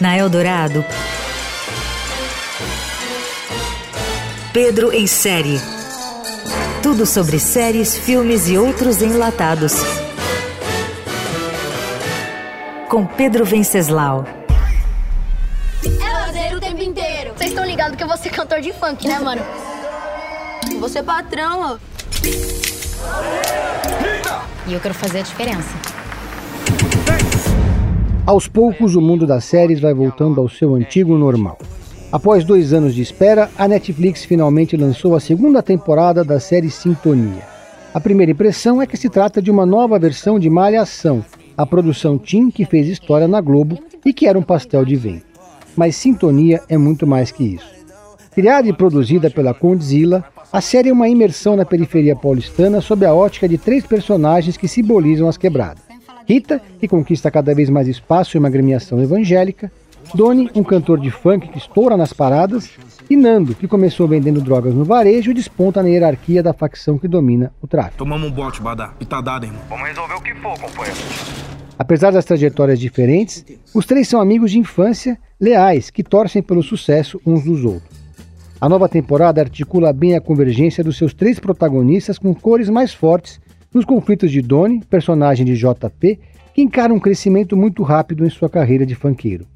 Na Eldorado, Pedro em série. Tudo sobre séries, filmes e outros enlatados. Com Pedro Venceslau. É lazer o tempo inteiro. Vocês estão ligados que eu vou ser cantor de funk, né, mano? Você patrão, ó. E eu quero fazer a diferença. Aos poucos, o mundo das séries vai voltando ao seu antigo normal. Após dois anos de espera, a Netflix finalmente lançou a segunda temporada da série Sintonia. A primeira impressão é que se trata de uma nova versão de Malhação, a produção Tim que fez história na Globo e que era um pastel de vento. Mas Sintonia é muito mais que isso. Criada e produzida pela Condzilla, a série é uma imersão na periferia paulistana sob a ótica de três personagens que simbolizam as quebradas. Rita, que conquista cada vez mais espaço em uma agremiação evangélica, Doni, um cantor de funk que estoura nas paradas, e Nando, que começou vendendo drogas no varejo e desponta na hierarquia da facção que domina o tráfico. Tomamos um bote, Badá. E tá dado, irmão. Vamos resolver o que for, companheiro. Apesar das trajetórias diferentes, os três são amigos de infância, leais, que torcem pelo sucesso uns dos outros. A nova temporada articula bem a convergência dos seus três protagonistas com cores mais fortes nos conflitos de Doni, personagem de JP, que encara um crescimento muito rápido em sua carreira de funkeiro.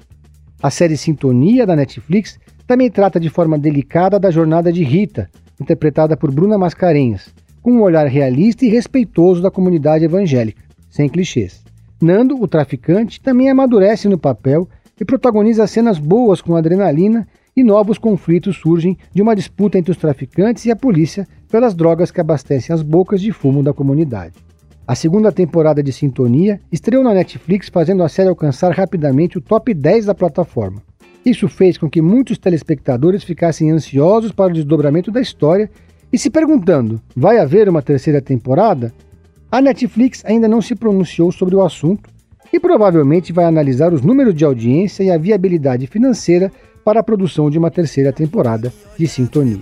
A série Sintonia da Netflix também trata de forma delicada da jornada de Rita, interpretada por Bruna Mascarenhas, com um olhar realista e respeitoso da comunidade evangélica, sem clichês. Nando, o traficante, também amadurece no papel e protagoniza cenas boas com adrenalina e novos conflitos surgem de uma disputa entre os traficantes e a polícia pelas drogas que abastecem as bocas de fumo da comunidade. A segunda temporada de Sintonia estreou na Netflix, fazendo a série alcançar rapidamente o top 10 da plataforma. Isso fez com que muitos telespectadores ficassem ansiosos para o desdobramento da história e se perguntando: vai haver uma terceira temporada? A Netflix ainda não se pronunciou sobre o assunto e provavelmente vai analisar os números de audiência e a viabilidade financeira para a produção de uma terceira temporada de Sintonia.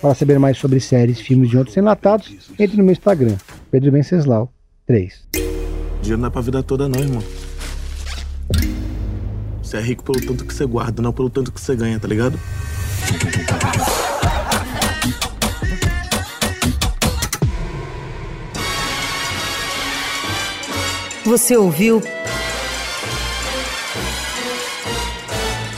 Para saber mais sobre séries, filmes e outros enlatados, entre no meu Instagram, Pedro Venceslau 3. Dinheiro não é pra vida toda, não, irmão. Você é rico pelo tanto que você guarda, não pelo tanto que você ganha, tá ligado? Você ouviu